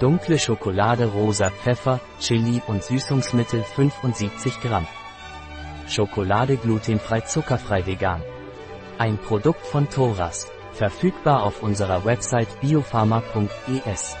Dunkle Schokolade rosa Pfeffer, Chili und Süßungsmittel 75 Gramm. Schokolade glutenfrei zuckerfrei vegan. Ein Produkt von Thoras. Verfügbar auf unserer Website biopharma.es.